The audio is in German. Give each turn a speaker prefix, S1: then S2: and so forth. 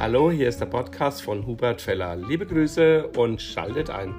S1: Hallo, hier ist der Podcast von Hubert Feller. Liebe Grüße und schaltet ein.